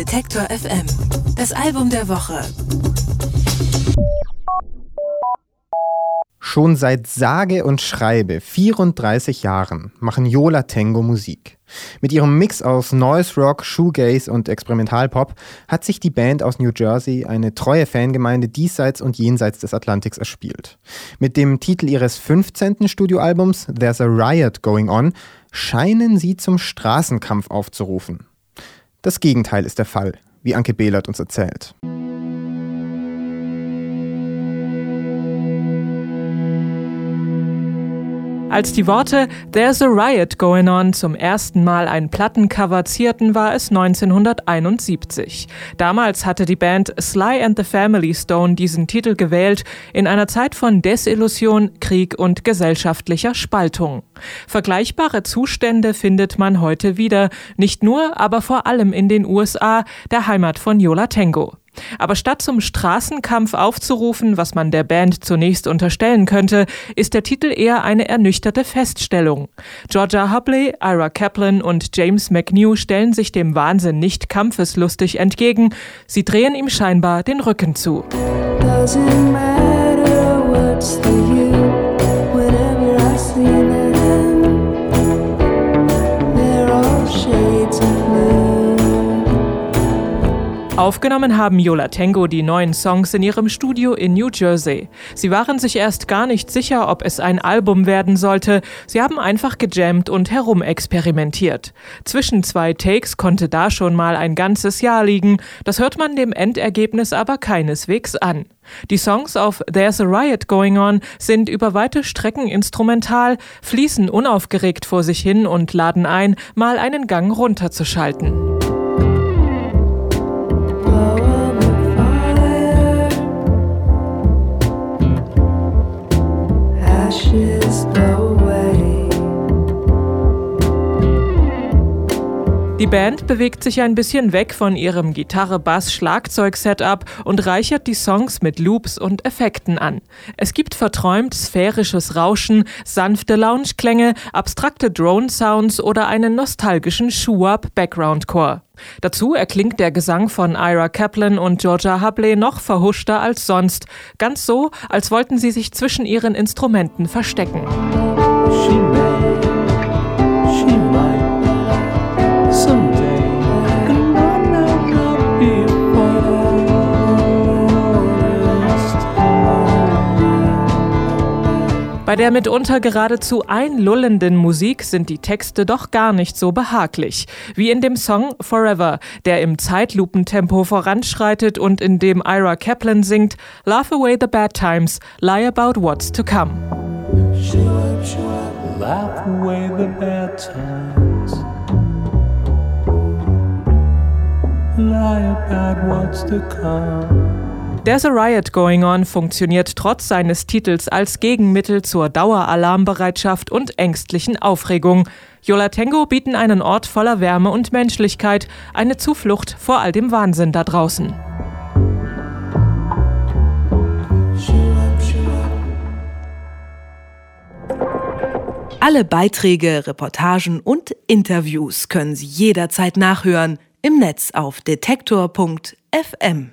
Detektor FM. Das Album der Woche. Schon seit sage und schreibe 34 Jahren machen Yola Tango Musik. Mit ihrem Mix aus Noise Rock, Shoegaze und Experimentalpop hat sich die Band aus New Jersey eine treue Fangemeinde diesseits und jenseits des Atlantiks erspielt. Mit dem Titel ihres 15. Studioalbums There's a Riot Going On scheinen sie zum Straßenkampf aufzurufen. Das Gegenteil ist der Fall, wie Anke Behlert uns erzählt. Als die Worte There's a Riot Going On zum ersten Mal ein Plattencover zierten, war es 1971. Damals hatte die Band Sly and the Family Stone diesen Titel gewählt, in einer Zeit von Desillusion, Krieg und gesellschaftlicher Spaltung. Vergleichbare Zustände findet man heute wieder, nicht nur, aber vor allem in den USA, der Heimat von Yola Tango. Aber statt zum Straßenkampf aufzurufen, was man der Band zunächst unterstellen könnte, ist der Titel eher eine ernüchterte Feststellung. Georgia Hubley, Ira Kaplan und James McNew stellen sich dem Wahnsinn nicht kampfeslustig entgegen, sie drehen ihm scheinbar den Rücken zu. Aufgenommen haben Yola Tango die neuen Songs in ihrem Studio in New Jersey. Sie waren sich erst gar nicht sicher, ob es ein Album werden sollte. Sie haben einfach gejammt und herumexperimentiert. Zwischen zwei Takes konnte da schon mal ein ganzes Jahr liegen. Das hört man dem Endergebnis aber keineswegs an. Die Songs auf There's a Riot Going On sind über weite Strecken instrumental, fließen unaufgeregt vor sich hin und laden ein, mal einen Gang runterzuschalten. ashes, though. Die Band bewegt sich ein bisschen weg von ihrem Gitarre-Bass-Schlagzeug-Setup und reichert die Songs mit Loops und Effekten an. Es gibt verträumt sphärisches Rauschen, sanfte Lounge-Klänge, abstrakte Drone-Sounds oder einen nostalgischen Shoe-Up-Background-Core. Dazu erklingt der Gesang von Ira Kaplan und Georgia Hubley noch verhuschter als sonst, ganz so, als wollten sie sich zwischen ihren Instrumenten verstecken. Bei der mitunter geradezu einlullenden Musik sind die Texte doch gar nicht so behaglich, wie in dem Song Forever, der im Zeitlupentempo voranschreitet und in dem Ira Kaplan singt Laugh away the bad times, lie about what's to come. Lie about what's to come. There's a Riot Going On funktioniert trotz seines Titels als Gegenmittel zur Daueralarmbereitschaft und ängstlichen Aufregung. Yola Tango bieten einen Ort voller Wärme und Menschlichkeit, eine Zuflucht vor all dem Wahnsinn da draußen. Alle Beiträge, Reportagen und Interviews können Sie jederzeit nachhören im Netz auf detektor.fm.